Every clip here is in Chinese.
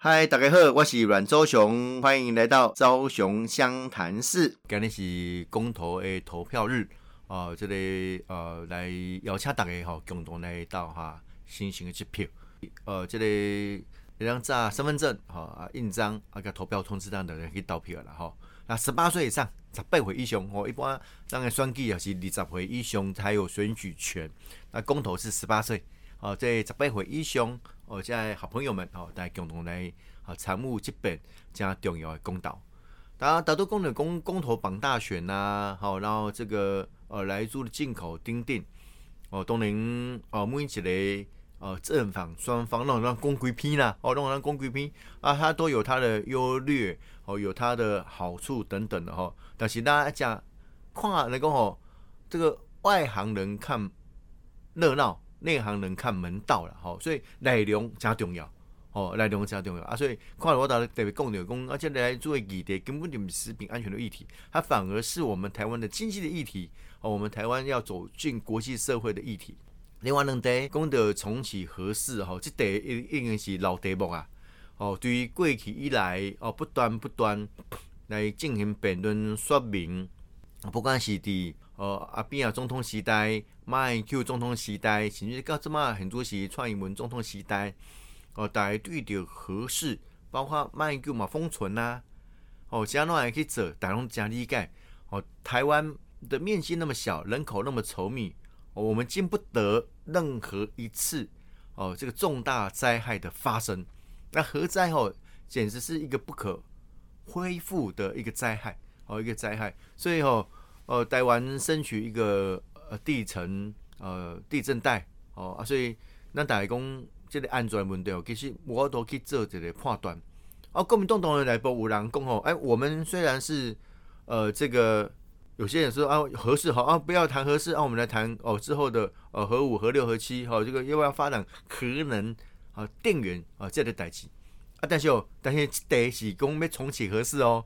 嗨，大家好，我是阮周雄，欢迎来到周雄湘潭市。今日是公投的投票日，哦，这里呃来邀请大家吼共同来到哈新型的支票，呃，这里一张扎身份证哈啊印章啊个投票通知单的人可以投票了哈。那十八岁以上，十八岁以上哦，一般当然选举也是二十岁以上才有选举权。那公投是十八岁。哦，在十八岁以上，哦，在好朋友们哦，大家共同来啊参悟这本加重要的公道。当然，大多公的公公投绑大选呐，好，然后这个呃来租的进口钉钉，哦，都能哦每一个呃正反双方让让公规批啦，哦，让让公规批啊，它都有它的优劣，哦，有它的好处等等的哈。但是大家讲看那个吼，这个外行人看热闹。内行人看门道了，吼，所以内容加重要，吼，内容加重要啊，所以看我打特别讲的讲，而且来作为议题根本就不是食品安全的议题，它反而是我们台湾的经济的议题，哦，我们台湾要走进国际社会的议题。另外两题讲到重启核四，吼，这题应该是老题目啊，哦，对于过去以来，哦，不断不断来进行辩论说明，不管是伫呃阿扁啊总统时代。马英九总统时代，甚至到即马很多是蔡英文总统时代，哦，大家对着合适，包括马英九嘛封存呐，哦，加诺也可以做，大家加理解。哦，台湾的面积那么小，人口那么稠密，哦我们经不得任何一次哦这个重大灾害的发生。那核灾哦，简直是一个不可恢复的一个灾害，哦，一个灾害。所以哦，呃，台湾争取一个。呃，地层呃，地震带哦啊，所以咱大家讲这个安全问题哦，其实我都去做这个判断。哦，国民党党员来报有人讲哦，哎，我们虽然是呃这个有些人说啊合适好啊，不要谈合适啊，我们来谈哦之后的呃核五、核六、核七好，这个又要发展核能啊电源啊这样的代志啊，但是哦，但是第是讲要重启核适哦，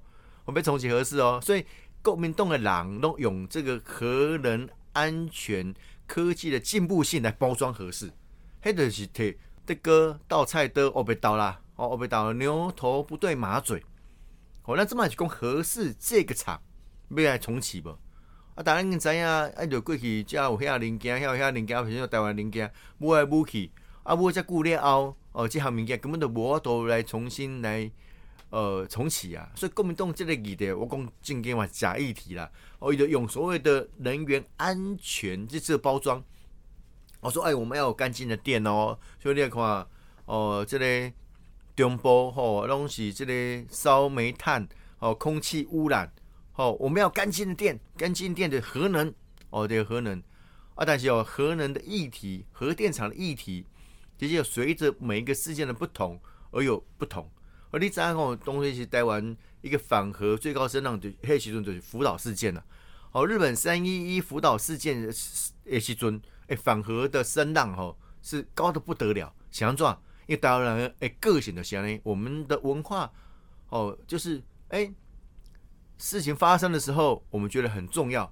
我要重启核适哦，所以国民党的人都用这个核能。安全科技的进步性来包装合适，迄就是摕这个倒菜刀哦被倒啦，哦被倒牛头不对马嘴，哦那这么就讲合适这个厂要来重启不？啊，当然你知影，啊就过去只有遐零件，遐遐零件，譬如台湾零件，买来买去，啊买只久了后，哦这项物件根本就无法度来重新来。呃，重启啊，所以国民党这个议题，我讲正经话假议题啦。哦，伊就用所谓的能源安全这次包装，我说哎，我们要有干净的电哦。所以你看，哦，这个中部吼，拢是这个烧煤炭，哦，空气污染，哦，我们要干净的电，干净电的核能，哦，这个核能啊，但是哦，核能的议题，核电厂的议题，其实随着每一个事件的不同而有不同。而你知影吼，东西是台湾一个反核最高声浪就迄时阵就是福岛事件了。哦，日本三一一福岛事件诶时阵，诶反核的声浪吼是高的不得了。想怎？因为台湾人诶个性的想呢，我们的文化哦，就是诶事情发生的时候，我们觉得很重要，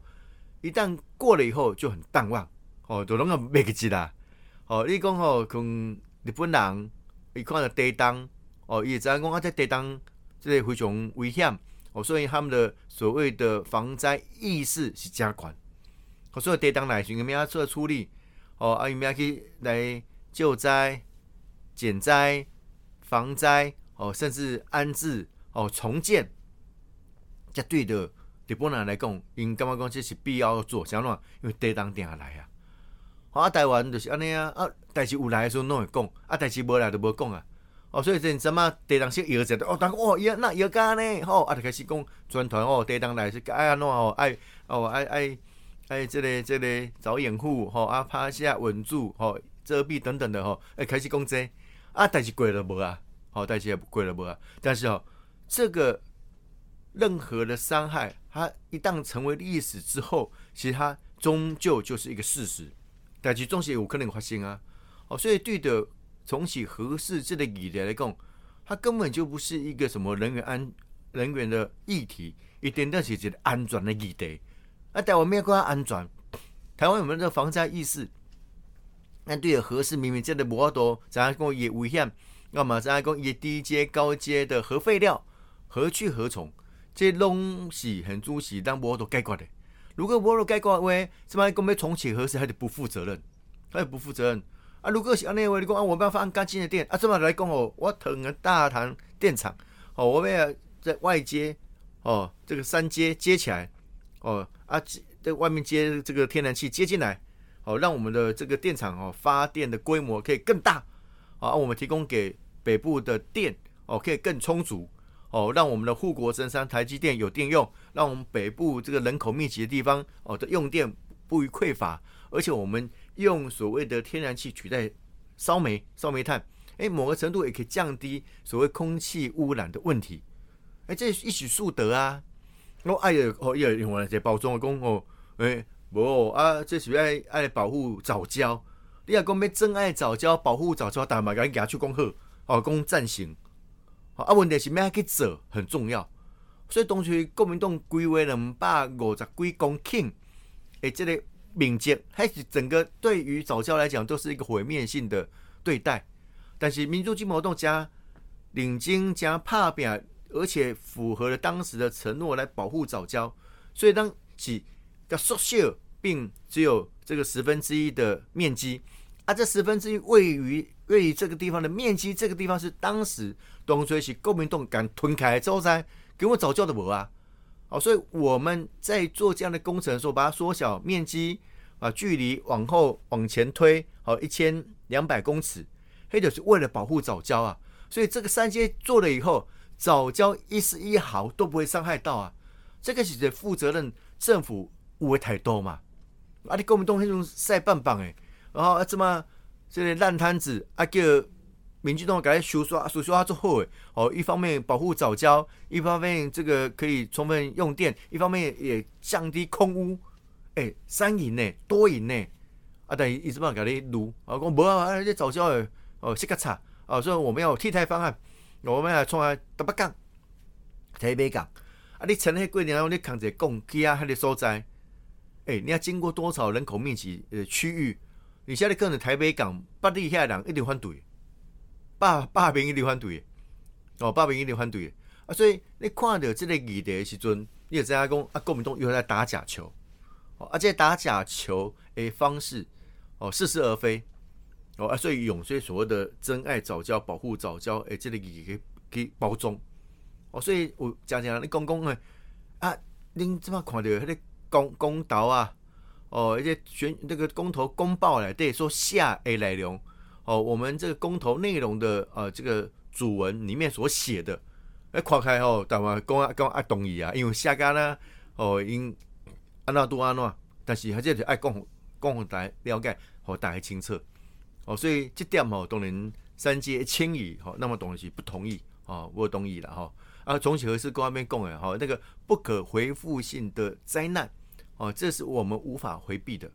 一旦过了以后就很淡忘。哦，就拢个袂记啦。哦，你讲吼，跟日本人一看到地动。哦，也知影讲啊，在地当这个非常危险哦，所以他们的所谓的防灾意识是加宽。哦，所以地当来寻个咩啊做处理哦，啊，伊咩去来救灾、减灾、防灾哦，甚至安置哦、重建，绝对的，对本人来讲，因感觉讲这是必要做，啥喏？因为地当定下来啊。啊，台湾就是安尼啊，啊，代志有来的时候拢会讲，啊，代志无来就无讲啊。哦，所以这怎么地当时摇着的哦，当哦摇那摇干呢？吼，啊就开始讲转团哦，地当来是爱安怎哦，爱哦爱爱爱这个这个找掩护吼，啊趴下稳住吼，遮蔽等等的吼，哎开始讲这啊，但是过了无啊？好，但是也过了无啊？但是哦，这个任何的伤害，它一旦成为历史之后，其实它终究就是一个事实，但是总是有可能发生啊。哦，所以对的。重启核试这个议题来讲，它根本就不是一个什么人员安人员的议题，一点都是一个安全的议题。啊，台湾没有关安全，台湾有没有这个防灾意识？那对核试明明真的无多，怎样讲也危险？那么再来讲，一低阶、高阶的核废料何去何从？这拢是很主席但无都解决的。如果无都解决的话，什么讲要重启核试，还得不负责任，还得不负责任啊！如果是安尼话，你讲啊，我办法按干净的电啊，这么来讲哦，我腾个大潭电厂哦，我们要在外接哦，这个三接接起来哦啊，在外面接这个天然气接进来，哦，让我们的这个电厂哦发电的规模可以更大。啊，我们提供给北部的电哦，可以更充足哦，让我们的护国神山台积电有电用，让我们北部这个人口密集的地方哦的用电不予匮乏，而且我们用所谓的天然气取代烧煤、烧煤炭，哎，某个程度也可以降低所谓空气污染的问题，哎，这一举数得啊！我爱的哦，要用来这包装的工哦，哎，无啊，这是爱爱保护早教。你要讲要真爱早教、保护早教，但嘛甲你举出讲好，哦，讲赞成。啊，问题是咩去做很重要。所以当初国民党规划两百五十几公顷，诶，这个面积还是整个对于早教来讲都是一个毁灭性的对待。但是民主进步动加领经加拍拼，而且符合了当时的承诺来保护早教，所以当是要缩小，并只有这个十分之一的面积。啊，这十分之一位于位于这个地方的面积，这个地方是当时东水是国民洞敢吞开之后噻，给我早教的我啊，好，所以我们在做这样的工程的时候，把它缩小面积，啊距离往后往前推，好一千两百公尺，黑就是为了保护早教啊，所以这个三阶做了以后，早教一丝一毫都不会伤害到啊，这个是负责任政府误会太多嘛，啊，你国民党那种晒棒棒诶。然后啊，这么这些烂摊子啊，叫民居党改修刷修刷做好诶。哦，一方面保护早教，一方面这个可以充分用电，一方面也降低空污。诶，三赢呢，多赢呢。啊，等于一直帮改你撸啊，讲无啊，你早教诶，哦，是个差啊，所以我们要替代方案，我们要创啊台北港、台北港啊，你成迄过年，你扛一个港机啊，迄个所在，诶，你要经过多少人口密集呃区域？你现在可能台北港北地遐人一定反对，百百名一定反对，哦，百名一定反对啊！所以你看到这个议题的时阵，你就知影讲啊，国民党又在打假球，哦，而且打假球的方式哦，似是而非哦，啊，所以用所以所谓的真爱早教、保护早教，诶，这个议题去去包装哦，所以我讲讲你讲讲诶，啊，恁怎么看到迄个公公道啊？哦，而且选那个公投公报来对说下 A 内容哦，我们这个公投内容的呃这个主文里面所写的，哎，跨开哦，但话公啊公啊同意啊，因为下家呢哦因安那多安那，但是还是爱共共大家了解和大家清楚哦，所以这点哦当然三阶迁移哈，那么东西不同意哦，我同意了哈啊，重启核是公那边讲的哈，那个不可回复性的灾难。哦，这是我们无法回避的。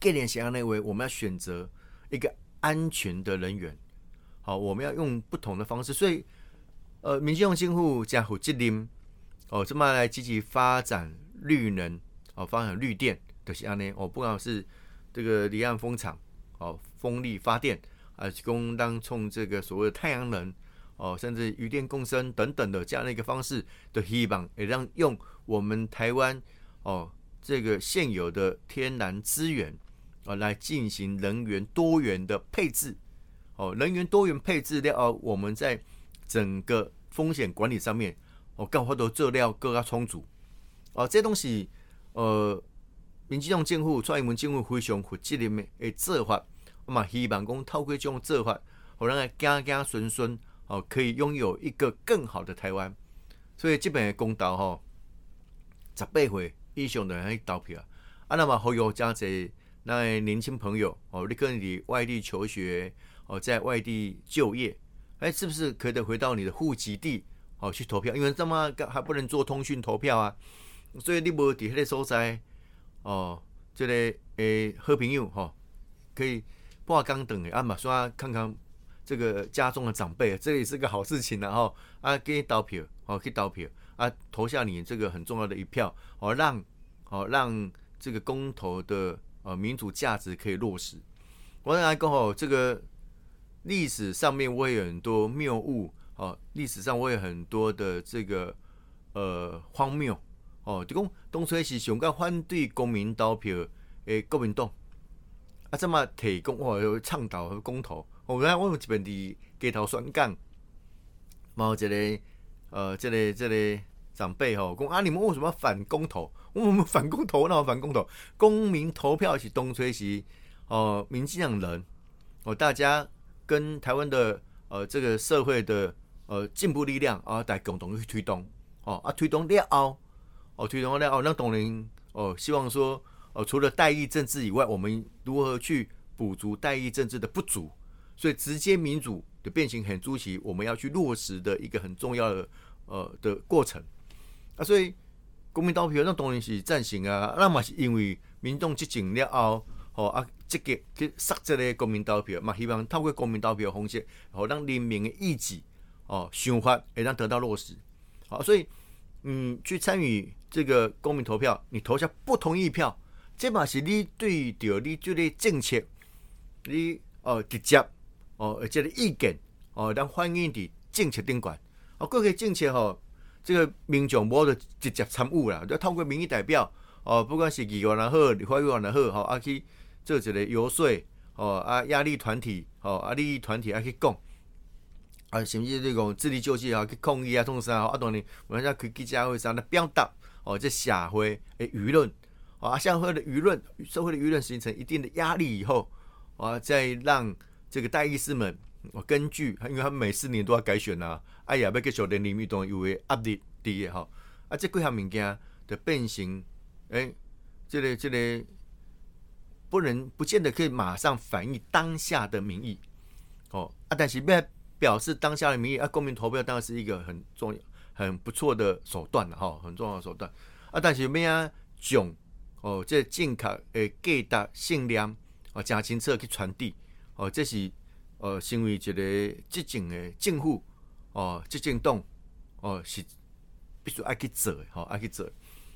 概念想要认为，我们要选择一个安全的人员。好，我们要用不同的方式。所以，呃，民用进户加火机灵，哦，这么来积极发展绿能，哦，发展绿电的安呢？哦，不管是这个离岸风场，哦，风力发电，啊，供当冲这个所谓的太阳能，哦，甚至余电共生等等的这样的一个方式的希望，也让用我们台湾。哦，这个现有的天然资源啊，来进行人员多元的配置。哦，人员多元配置料，我们在整个风险管理上面，哦，更好多资料更加充足。哦，这东西，呃，民进党政府、蔡英文政府非常负责任的做法，我嘛希望讲透过这种做法，好让家家孙孙哦，可以拥有一个更好的台湾。所以基本的公道吼，十八岁。以上的人去投票啊，那么好有加些那年轻朋友哦，你可能你外地求学哦，在外地就业，哎，是不是可以回到你的户籍地哦去投票？因为这么还不能做通讯投票啊，所以你无伫迄个所在哦，这个诶好朋友哈，可以挂钢等诶，啊嘛说看看这个家中的长辈，这也是个好事情的哈，啊给你投票哦，去投票。啊，投下你这个很重要的一票，哦，让哦让这个公投的呃民主价值可以落实。我来讲哦，这个历史上面我有很多谬误哦，历史上我有很多的这个呃荒谬哦，就讲当初是上个反对公民投票诶国民党啊，这么提供哇有倡导和公投，我来我有这边的街头宣讲，冇一个呃，这个这个长辈吼讲啊，你们为什么反公投？我们反公投，那反公投，公民投票是东吹西哦，民进党人哦，大家跟台湾的呃这个社会的呃进步力量啊，来共同去推动哦啊，推动了后哦，推动了后，那当然哦，希望说哦，除了代议政治以外，我们如何去补足代议政治的不足？所以直接民主的变形很出奇，我们要去落实的一个很重要的。呃的过程啊，所以国民投票那当然是赞成啊，那嘛是因为民众执政了后，吼啊积极去杀这个国民投票嘛，希望透过国民投票方式，好让人民的意志哦想法会让得到落实。好，所以嗯，去参与这个公民投票，你投下不同意票，这嘛是你对着你这个政策，你哦直接哦这个意见哦，让反映伫政策顶管。哦，各个政策吼，这个民众无得直接参与啦，要透过民意代表哦，不管是议员也好，立法委员也好，吼，啊去做一个游说，哦啊压力团体，哦啊利益团体啊去讲，啊甚至这种智力救济啊去抗议啊，创啥啊，当然我们在开记者会上来表达，哦这社会诶舆论，啊社会的舆论，社会的舆论形成一定的压力以后，啊再让这个代议士们。我根据，因为他每四年都要改选呐，哎呀，要继续连林密动，有为压力低的吼，啊，这几项物件的变形，哎，这个这个不能不见得可以马上反映当下的民意，哦，啊，但是要表示当下的民意，啊，公民投票当然是一个很重要、很不错的手段了哈，很重要的手段，啊，但是咩啊，囧哦，这正确诶，给达信量哦，加清楚去传递，哦，这是。呃，成为一个执政的政府哦，执政党哦，是必须爱去做，吼，爱去做。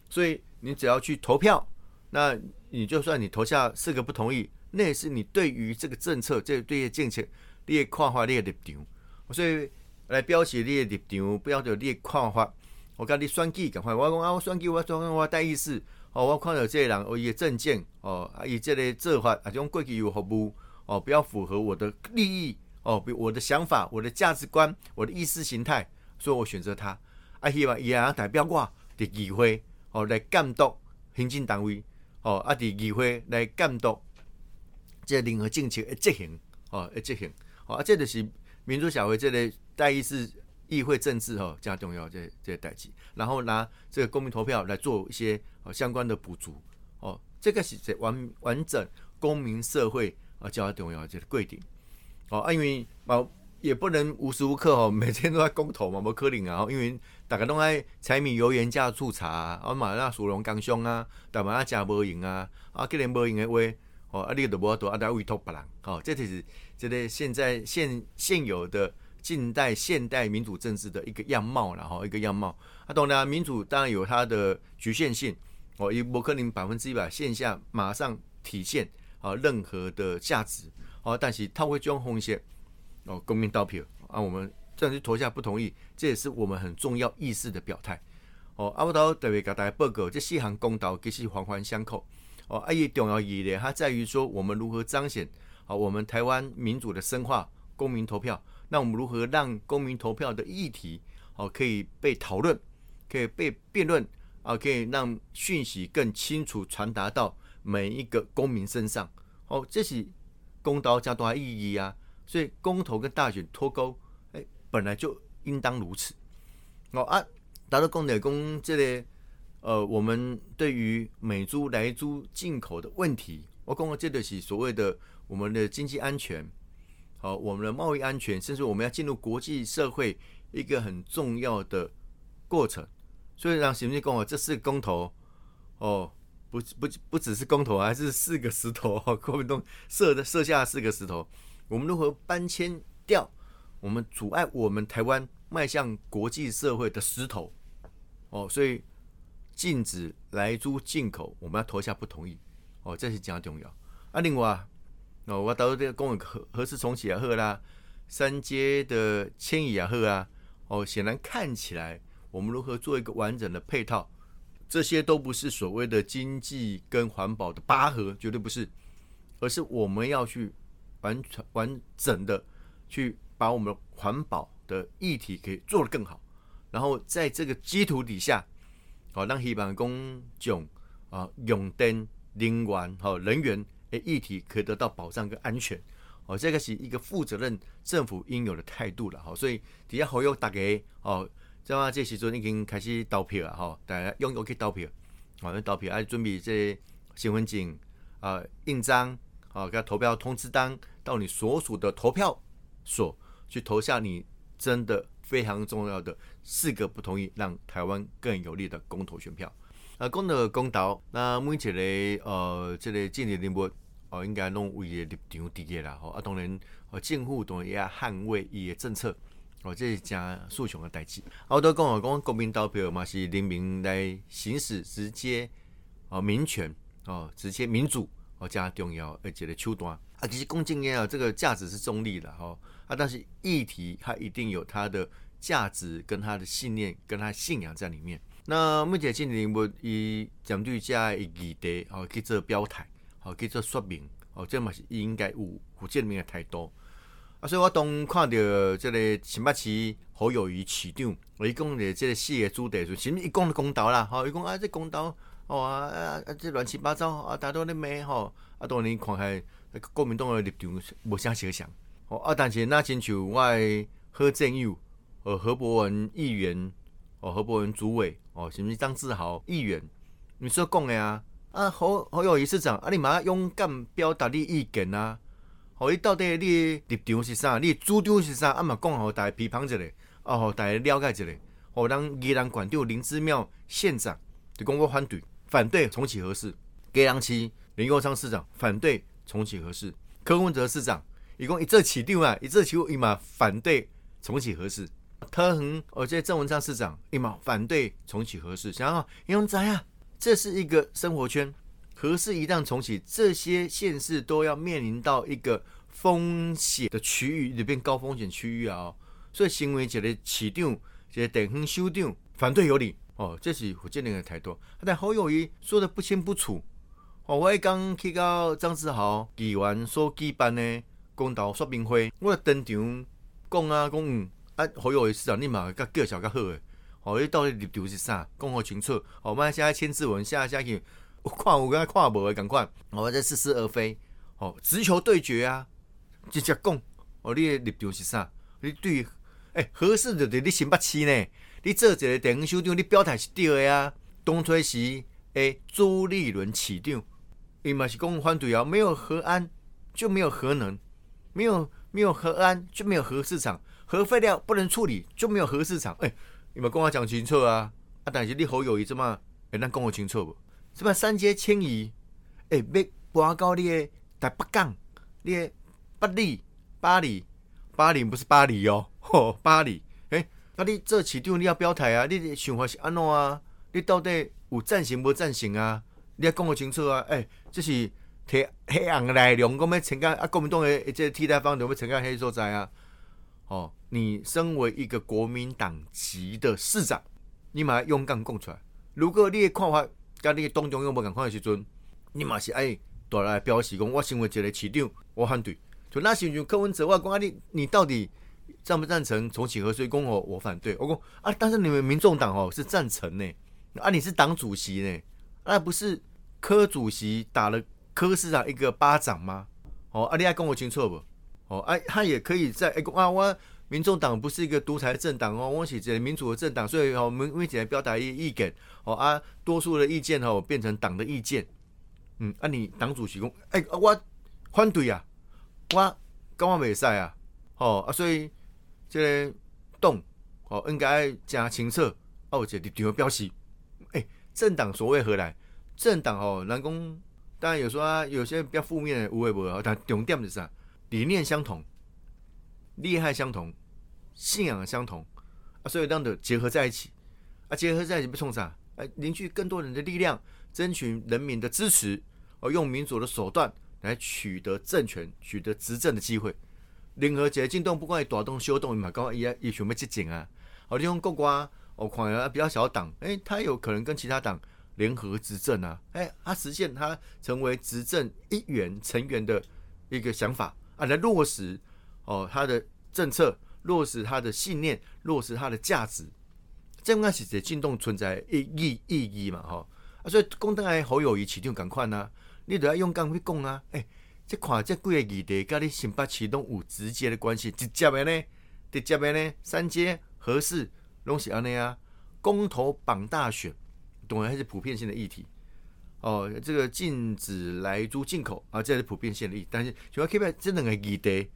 所以你只要去投票，那你就算你投下四个不同意，那也是你对于这个政策，这对于政策你的看法，你的立场。所以来表示你的立场，不要就你的看法。我讲你选举，赶快我讲啊，我选举，我讲我带意思。哦，我看到这个人，哦，伊的证件，哦，啊，伊这个做法，啊，种过去有服务。哦，不要符合我的利益哦，比我的想法、我的价值观、我的意识形态，所以我选择他。啊，希望伊也代表我的议会哦来监督行政单位哦，啊，伫议会来监督这任何政策的执行哦，的执行哦，啊，这就是民主社会这个代议式议会政治哦，加重要这这代志，然后拿这个公民投票来做一些哦相关的补足哦，这个是在完完整公民社会。啊，较重要就是规定，哦啊，因为嘛也不能无时无刻哦，每天都在公投嘛，无可能啊，因为大家拢爱柴米油盐酱醋茶啊，嘛那属龙刚凶啊，大嘛啊食无用啊，啊，既然无用的话，哦啊，你都无法度啊，得委托别人，哦，这就是这个现在现现有的近代现代民主政治的一个样貌了哈，一个样貌。啊，当然民主当然有它的局限性，哦，也无可能百分之一百线下马上体现。啊，任何的价值，哦，但是他会将风险，哦，公民投票啊，我们这样去投下不同意，这也是我们很重要意识的表态，哦，阿不头特别给大家报告，这四项公道其实环环相扣，哦，啊，也重要一点，它在于说我们如何彰显，啊，我们台湾民主的深化，公民投票，那我们如何让公民投票的议题，哦，可以被讨论，可以被辩论，啊，可以让讯息更清楚传达到。每一个公民身上，哦，这是公道加大意义啊！所以公投跟大选脱钩，哎，本来就应当如此。哦啊，达到公的公这类，呃，我们对于美猪、来猪进口的问题，我讲的这个是所谓的我们的经济安全，好，我们的贸易安全，甚至我们要进入国际社会一个很重要的过程。所以让行政公哦，这是公投，哦。不不不只是公投，还是四个石头，国民党设的设下四个石头。我们如何搬迁掉我们阻碍我们台湾迈向国际社会的石头？哦，所以禁止来租进口，我们要投下不同意。哦，这是讲重要。啊，另外，哦，我到这个公文何何时重启啊？好啦，三阶的迁移啊，赫啊，哦，显然看起来我们如何做一个完整的配套，这些都不是所谓的经济跟环保的拔河，绝对不是，而是我们要去完全完整的去把我们的环保的议题可以做得更好，然后在这个基础底下，好让希望公众啊用电、能源、好人员的议题可以得到保障跟安全。哦，这个是一个负责任政府应有的态度了，哈，所以底下好友大家哦，即嘛这时阵已经开始投票了，哈，大家踊跃去投票，哦，投票，啊，准备这身份证啊，印章，啊，给投票通知单到你所属的投票所去投下你真的非常重要的四个不同意，让台湾更有利的公投选票。啊，讲到公投，那每一个呃，这个政治人物。哦，应该拢为个立场伫个啦，吼啊，当然，哦，政府当然也捍卫伊个政策，哦，这是真诉求的代志。我都讲哦，讲国民投票嘛是人民来行使直接哦民权哦，直接民主哦加重要而且的手段啊，其实公正言啊，这个价值是中立的哈啊，但是议题它一定有它的价值跟它的信念跟它信仰在里面。那目前今年我以针对这一议题哦去做表态。好，去做说明，哦，这嘛是应该有有正面的态度。啊，所以我当看到即个新北市好友谊市长，伊讲的即个四个主题，就甚物一讲公道啦，吼，伊讲啊，这公道，哦啊啊啊，这乱七八糟，啊，大多咧骂吼，啊，当然看起国民党的立场无啥相像，哦，啊，但是那亲像我何正友，呃，何伯文议员，哦，何伯文主委，哦，甚物张志豪议员，你说讲的啊？啊，好好友谊市长，啊，你嘛勇敢表达你意见啊！好，你到底你立场是啥？你主张是啥？啊嘛，讲互大家批判一下，啊，互大家了解一下。互咱宜兰县长林之妙县长就讲我反对，反对重启核四。嘉阳市林佑昌市长反对重启核四。柯文哲市长伊讲伊这市长啊，伊这市伊嘛反对重启核四。特恒而且郑文昌市长伊嘛反对重启核四。想要伊讲知啊？这是一个生活圈，核适一旦重启，这些县市都要面临到一个风险的区域里边高风险区域啊，所以行为者的市长、这个地方首长反对有理哦，这是福建人的态度。但侯友谊说的不清不楚哦，我刚去到张志豪议员所举办的公道说明会，我登场讲啊讲，啊侯友谊市长你嘛较介绍较好诶。哦，你到底立场是啥？讲好清楚。哦，我现在签字文，下下去看有甲看无的赶快。哦，这似是而非。哦，直球对决啊，直接讲。哦，你的立场是啥？你对，哎，合适就伫你新北市呢。你做一个电影首长，你表态是对的啊。东吹西，诶，朱立伦市长，伊嘛是讲反对啊。没有核安，就没有核能；没有没有核安，就没有核市场。核废料不能处理，就没有核市场。哎。你们跟我讲清楚啊！啊，但是你好友谊怎么？哎，咱讲我清楚不？什么三阶迁移？哎，要搬到你的台北港，你的巴黎，巴黎，巴黎不是巴黎哦，吼，巴黎。哎，那你这市长你要表态啊？你的想法是安怎啊？你到底有赞成无赞成啊？你要讲我清楚啊！哎，这是摕黑暗的内容，讲要参加啊？国民党的这替代方案要参加黑所在啊？哦。你身为一个国民党籍的市长，你嘛勇敢讲出来。如果你的看法甲你党中央无共款的时阵，你嘛是爱大来表示讲，我身为一个市长，我反对。就那时阵柯文哲我讲啊，你你到底赞不赞成重启核水公哦？我反对。我讲啊，但是你们民众党哦是赞成呢。啊，你是党主席呢？那不是柯主席打了柯市长一个巴掌吗？哦，啊，你爱跟我清楚不？哦，哎，他也可以在哎讲啊我。民众党不是一个独裁政党哦，我是一个民主的政党，所以哦，我们我只来表达一意见哦啊，多数的意见哦变成党的意见，嗯，啊你党主席讲，哎我反对啊，我跟我未使啊，哦啊，所以这个党哦应该加清楚哦，这立场表示，哎，政党所谓何来？政党哦，人讲当然有说啊，有些比较负面的无为不但重点是啥？理念相同，利害相同。信仰相同啊，所以这样的结合在一起啊，结合在一起不冲啥？哎，凝聚更多人的力量，争取人民的支持，而用民主的手段来取得政权、取得执政的机会。任何一个进动，不管是大动小动，嘛讲伊伊想要执政啊。哦，你用国外，我看啊比较小党，诶，他有可能跟其他党联合执政啊，诶，他实现他成为执政一员成员的一个想法啊，来落实哦他的政策，落实他的信念，落实他的价值。这样是在进动存在意意意义嘛？吼啊，所以讲得来好友谊起定赶快呐，你都要勇敢去讲啊！诶，这看这几个议题，跟你新北启动有直接的关系，直接的呢，直接的呢，三阶合适拢是安尼啊。公投绑大选，当然还是普遍性的议题哦。这个禁止来租进口啊，这是普遍性的议，但是主要 K 牌这两个议题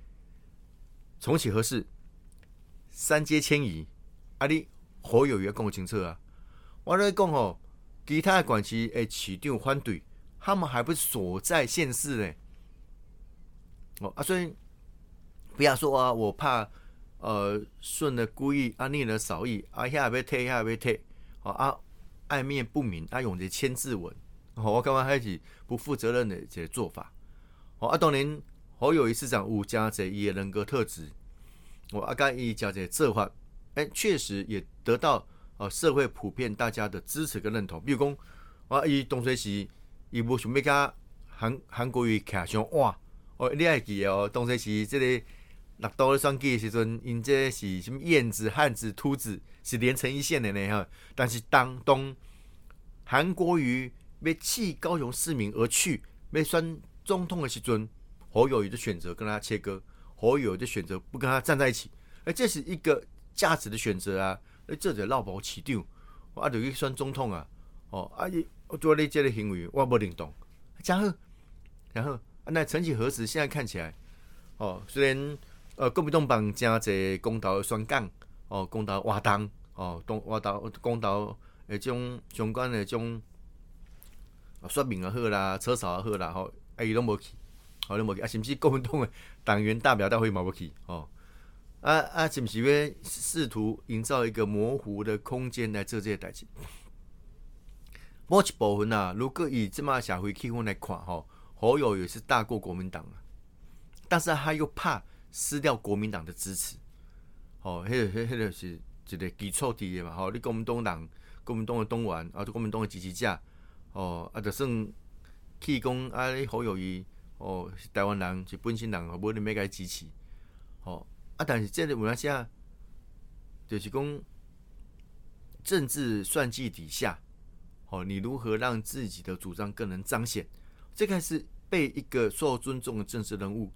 重启合适，三阶迁移，啊你。好友也讲清楚啊！我来讲哦，其他的管区诶，市长反对，他们还不是所在县市呢？哦啊，所以不要说啊，我怕呃顺了故意啊逆了少意啊，下要退下要退，哦啊暧昧不明啊，用这签字文，哦我感觉还是不负责任的这做法。哦啊，当年好友市长有加这伊的人格特质，我啊甲伊讲这做法。哎，确实也得到呃社会普遍大家的支持跟认同。比如讲，啊，伊东水时伊无想要甲韩韩国瑜徛上哇，哦，你还记得哦？东水时这个六都咧选举的时阵，因这是什么燕子、汉子、秃子是连成一线的呢？哈，但是当东韩国瑜要弃高雄市民而去，要选总统的时阵，侯友谊就选择跟他切割，侯友就选择不跟他站在一起。哎，这是一个。价值的选择啊，诶，这就闹宝起丢，啊，就去选总统啊，哦，啊，伊我做你这个行为，我不认同。然后，然后，那曾几何时，现在看起来，哦，虽然呃，国民党帮加这公道宣讲，哦，公道活动，哦，东活动公道诶，种相关的种说明也好啦，车少也好啦，吼，啊，伊拢无去，哦，拢无去，啊，甚至国民党诶党员代表大会嘛无去，哦。啊啊！是毋是要试图营造一个模糊的空间来做这些代志？某一部分啊，如果以这么社会气氛来看，吼，好友也是大过国民党啊，但是他又怕失掉国民党的支持，哦，迄个、迄个是一个基础地的嘛，吼，你国民党人、国民党诶党员啊，国民党诶支持者，哦，啊，就算气功啊，你好友伊，哦，是台湾人，是本省人，无你咩该支持，哦。啊，但是即个文下，就是讲政治算计底下，哦，你如何让自己的主张更能彰显？这个是被一个受尊重的政治人物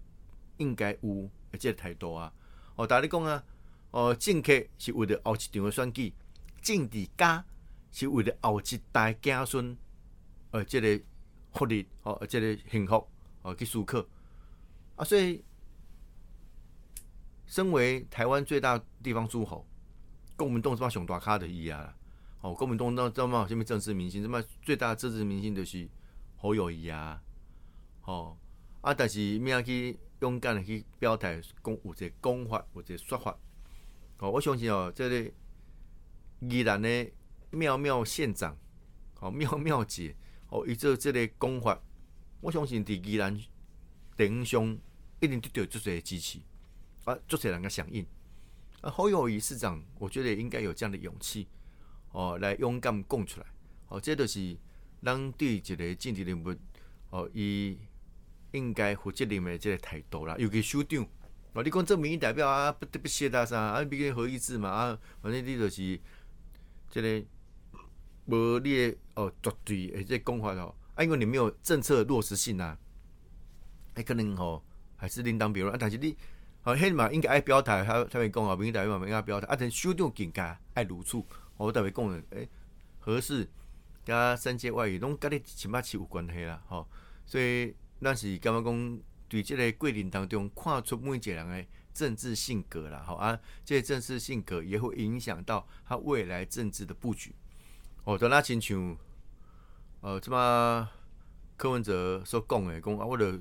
应该有这个态度啊！哦，大家讲啊，哦，政客是为了后一场的选举，政治家是为了后一代子孙，呃，这个福利哦，这个幸福哦，去思考啊，所以。身为台湾最大地方诸侯，国民党这么熊大咖的伊啊啦，哦，国民党那这么什么政治明星，这么最大的政治明星就是侯友谊啊，哦，啊，但是咩去勇敢的去表态，讲有这讲法，有这说法，哦，我相信哦，这个宜兰的妙妙县长，哦，妙妙姐，哦，伊做这个讲法，我相信伫宜兰顶上一定得到足侪支持。啊，足侪人个响应。啊，侯友谊市长，我觉得应该有这样的勇气哦，来勇敢讲出来。哦，这都是咱对一个政治人物哦，伊应该负责任的这个态度啦。尤其首长，哦，你讲这民意代表啊，不得不谢大啥啊，毕竟何一志嘛啊，反正你就是这个无你的哦绝对诶这讲法哦，啊，因为你没有政策落实性啊，还可能吼还是另当别论啊，但是你。哦，迄嘛应该爱表态，他他会讲哦，民代表嘛应该表态，啊，等首长更加爱如此。我特别讲诶，诶，合适加三界外语拢甲你起码是有关系啦，吼。所以咱是感觉讲，对即个过程当中看出每一个人诶政治性格啦，吼啊，这政治性格也会影响到他未来政治的布局。哦，就那亲像，呃，即么柯文哲所讲诶，讲啊，我著。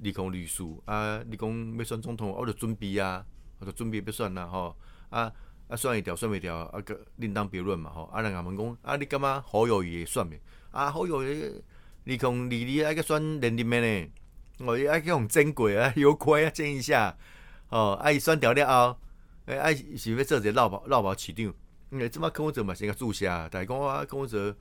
立功律师啊！你讲要选总统，我就准备啊，我就准备要选啦吼。啊啊，选一条选袂条啊，个另当别论嘛吼。啊，人家问讲啊，你感觉好友谊选袂？啊，好友谊立功离离爱个选连任诶呢？我爱去用珍贵啊，有亏啊，争一下哦，啊伊选调了后，诶，啊是要做一个绕跑绕跑市长，因为即马柯文哲嘛是一个注下，但是讲啊柯文哲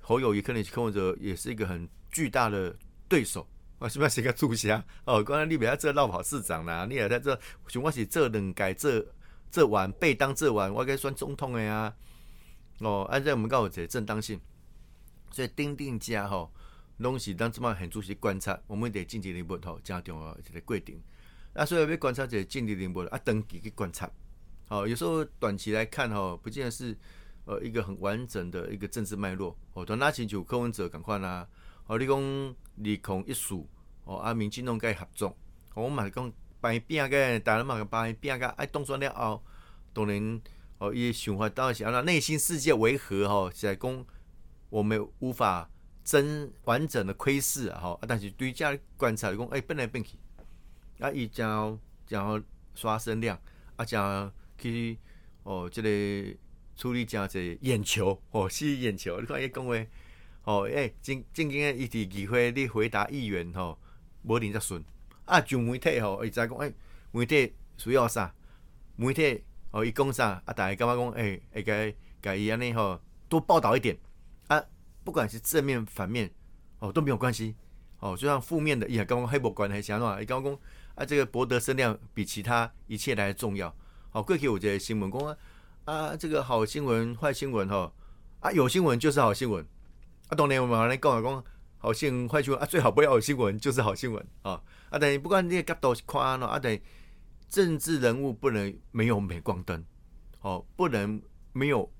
侯友谊可能是柯文哲也是一个很巨大的对手，啊是不是一个注下？哦，刚才你不要做闹跑市长啦，你也在这，像我是做两届做做完被当做完，我该选总统的啊。哦，按照我们告诉这正当性，所以丁丁家吼，拢是当即马很注意观察，我们得近距离步吼加重要一个规定。啊，所以要观察者近距离步啊，长期去观察。哦，有时候短期来看吼，不见得是呃一个很完整的一个政治脉络。哦，当拿清楚柯文哲赶快啦。哦，你讲利空一数，哦，啊，民进党该合作。我嘛是讲摆拼个，大家嘛摆拼个，爱当选了后，当然。哦，伊想法当然想那内心世界为何？吼，是来讲我们无法真完整的窥视啊！吼，但是对家观察讲，哎，变来变去，啊，伊将将刷声量，啊，将去哦，这个处理将这眼球，哦，吸眼球。你看伊讲话，哦，哎，正正经诶，伊伫议会你回答议员吼，无恁则顺。啊，上媒体吼，伊再讲，哎，媒体需要啥？媒体。哦，伊讲啥啊？大家感觉讲，诶，会该该伊安尼吼，多报道一点啊，不管是正面反面，哦都没有关系。哦，就像负面的，伊也刚刚黑无关系是安怎？伊刚刚讲啊，这个博得声量比其他一切来的重要。好，过去我觉得新闻讲啊，啊，这个好新闻、坏新闻哈，啊，有新闻就是好新闻。啊，当年我们来讲，讲好新闻、坏新闻啊，最好不要有新闻就是好新闻啊。啊，等于不管你个角度是看喏，啊，等于。政治人物不能没有镁光灯，哦，不能没有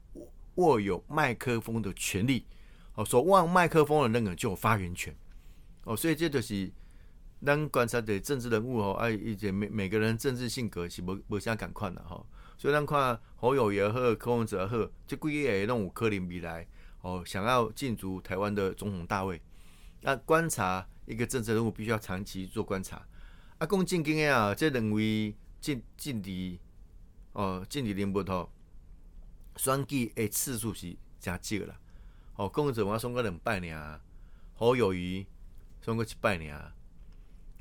握有麦克风的权利，哦，所握麦克风的那个就有发言权，哦，所以这就是咱观察的政治人物哦，啊，以及每每个人政治性格是无无相赶快的哈，所以咱看侯友也好，柯文哲好，这几个也拢有可能未来哦，想要进驻台湾的总统大位，那观察一个政治人物必须要长期做观察。啊，讲正经诶啊，这两位进进伫哦，进伫人物吼，选举诶次数是真少啦。哦，讲者我选过两百尔，好友谊选过一百尔。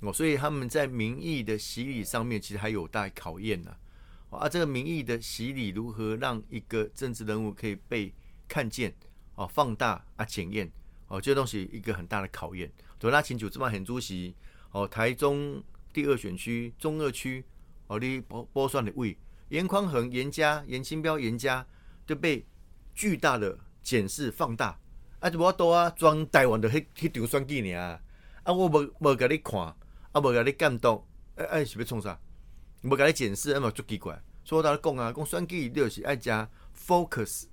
哦，所以他们在民意的洗礼上面，其实还有待考验呐。啊，啊这个民意的洗礼如何让一个政治人物可以被看见、哦放大啊检验？哦，这东西一个很大的考验。对他清楚，这么很主席哦，台中。第二选区中二区，哦，你拨拨算的位，严宽恒、严家、严清标、严家都被巨大的检视放大，啊，就无多啊，装台湾的迄迄场选举尔，啊，我无无甲你看，啊，无甲你感动，哎哎，是要创啥？你无甲你解释，那么足奇怪。所以我讲啊，讲选举就是爱加 focus，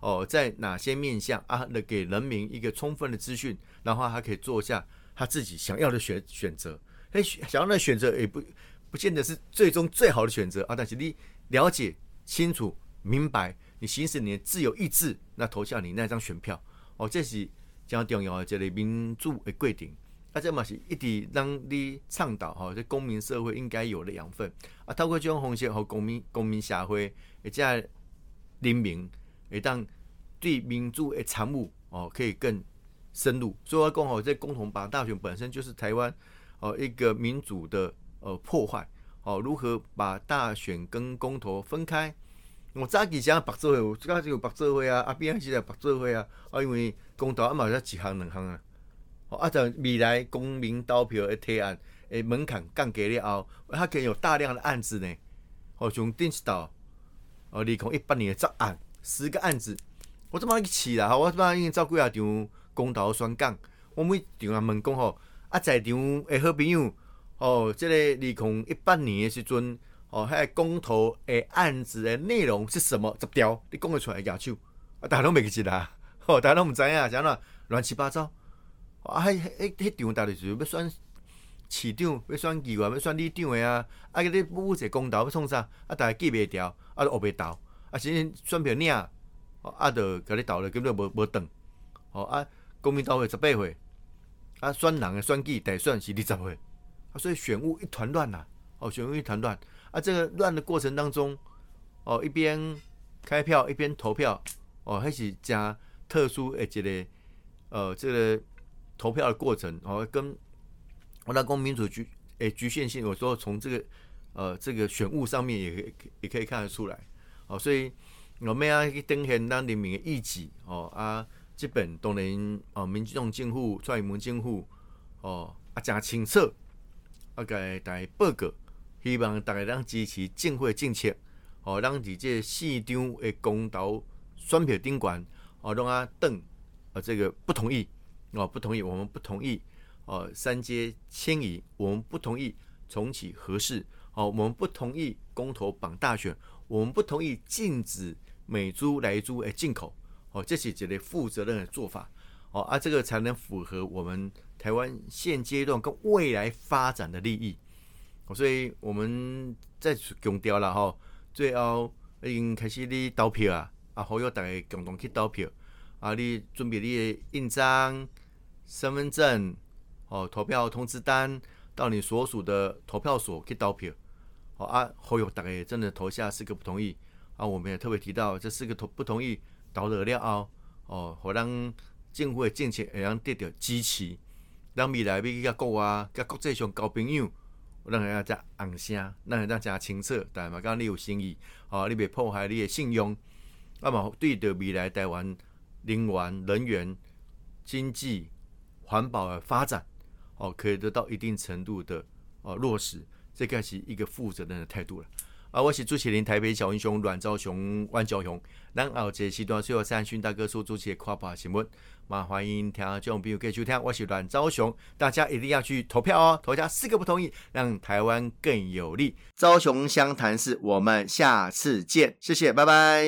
哦，在哪些面向啊，来给人民一个充分的资讯，然后他可以做一下他自己想要的选选择。哎，想要的选择也不不见得是最终最好的选择啊！但是你了解清楚、明白，你行使你的自由意志，那投下你那张选票哦，这是将重要的这个民主的规定。啊，这嘛是一直让你倡导哈，这公民社会应该有的养分啊。透过这种方式和公民公民社会，而且人民会当对民主的参悟哦，可以更深入。所以我讲吼，这共同把大选本身就是台湾。哦，一个民主的呃破坏，哦，如何把大选跟公投分开？我早期想白做会，我刚才有白做会啊，啊边时在白做会啊，啊因为公投啊嘛，才一项两项啊，哦，啊在未来公民投票的提案，诶门槛降低了后，它可以有大量的案子呢，哦，从电视岛，哦，利空一八年的十案，十个案子，我这么去起啦，我这么已经照几啊场公投宣讲，我每场啊问讲吼。啊，在场诶好朋友，哦，即个二零一八年诶时阵，哦，迄个公投诶案子诶内容是什么？十条，你讲得出来举手？啊，大家拢袂记得，哦，大家拢毋知影，怎啦？乱七八糟。啊，迄迄迄场大概是要选市长，要选议员，要选里长诶啊。啊，个你补者公投要创啥？啊，大家记袂掉，啊，学袂到。啊，先选票领，啊，着甲你投了，根本无无等。哦，啊，公民党会十八岁。啊，选人的选举得算是二十岁，啊，所以选务一团乱呐，哦，选务一团乱，啊，这个乱的过程当中，哦，一边开票一边投票，哦，还是加特殊的一个，呃，这个投票的过程，哦，跟我那公民主局诶局限性，有时候从这个呃，这个选务上面也也可以看得出来，哦，所以我们要去登现咱人民的意志，哦啊，基本当然哦，民众政府、蔡英文政府，哦啊，真清楚，啊，该大家报告，希望大家能支持政府的政策，哦，让伫这四张的公投选票顶悬，哦，让啊邓啊这个不同意，哦，不同意，我们不同意，哦，三阶迁移，我们不同意重启核试。哦，我们不同意公投绑大选，我们不同意禁止美猪、来猪诶进口。哦，这是一个负责任的做法。哦，啊，这个才能符合我们台湾现阶段跟未来发展的利益。哦所以我们再强调了哈，最后已经开始你投票啊，啊，呼吁大家共同去投票。啊，你准备你的印章、身份证、哦，投票通知单，到你所属的投票所去投票。哦啊，后有大概真的投下四个不同意啊，我们也特别提到这四个投不同意投了了后，哦，好让政府的政策会让得到支持，让未来要去甲国外、甲国际上交朋友，让人家再红声，让人家加清楚，但嘛讲你有心意，哦，你袂破坏你的信用，那么对着未来台湾人员、人员、经济、环保的发展，哦，可以得到一定程度的哦落实。这个是一个负责任的态度了。啊，我是朱启林，台北小英雄阮昭雄、万昭雄。咱后这时段最后三讯大哥说主持的跨跑新闻，嘛欢迎听众朋友继续听。我是阮昭雄，大家一定要去投票哦，投下四个不同意，让台湾更有利。昭雄湘潭市，我们下次见，谢谢，拜拜。